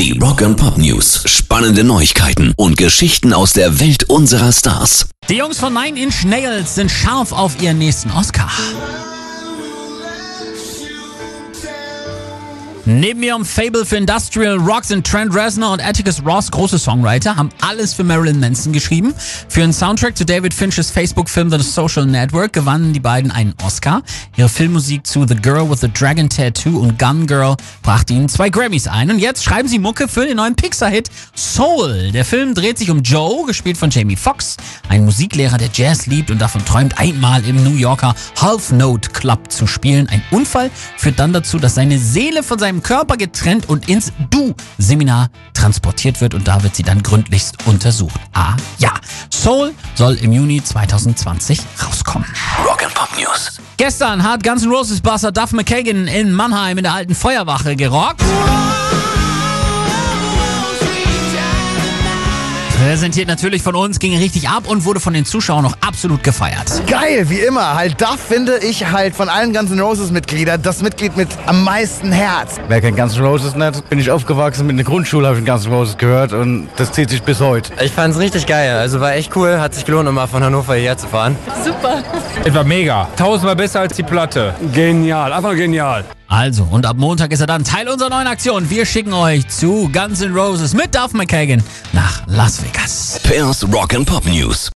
Die Rock and Pop News. Spannende Neuigkeiten und Geschichten aus der Welt unserer Stars. Die Jungs von Nine Inch Nails sind scharf auf ihren nächsten Oscar. Neben ihrem Fable für Industrial Rock sind Trent Reznor und Atticus Ross große Songwriter, haben alles für Marilyn Manson geschrieben. Für einen Soundtrack zu David Finches Facebook-Film The Social Network gewannen die beiden einen Oscar. Ihre Filmmusik zu The Girl with the Dragon Tattoo und Gun Girl brachte ihnen zwei Grammys ein. Und jetzt schreiben sie Mucke für den neuen Pixar-Hit Soul. Der Film dreht sich um Joe, gespielt von Jamie Foxx, einen Musiklehrer, der Jazz liebt und davon träumt, einmal im New Yorker Half Note Club zu spielen. Ein Unfall führt dann dazu, dass seine Seele von seinem Körper getrennt und ins Du-Seminar transportiert wird und da wird sie dann gründlichst untersucht. Ah ja, Soul soll im Juni 2020 rauskommen. Rock and Pop News. Gestern hat Guns N' Roses Basser Duff McKagan in Mannheim in der alten Feuerwache gerockt. Präsentiert natürlich von uns, ging richtig ab und wurde von den Zuschauern noch absolut gefeiert. Geil, wie immer. Halt, da finde ich halt von allen ganzen Roses-Mitgliedern das Mitglied mit am meisten Herz. Wer kennt Guns N' Roses nicht? Bin ich aufgewachsen mit einer Grundschule, habe ich Guns N' Roses gehört und das zieht sich bis heute. Ich fand's richtig geil. Also war echt cool. Hat sich gelohnt, um mal von Hannover hierher zu fahren. Es war mega. Tausendmal besser als die Platte. Genial, einfach genial. Also, und ab Montag ist er dann Teil unserer neuen Aktion. Wir schicken euch zu Guns N' Roses mit Duff McKagan nach Las Vegas. Pairs Rock and Pop News.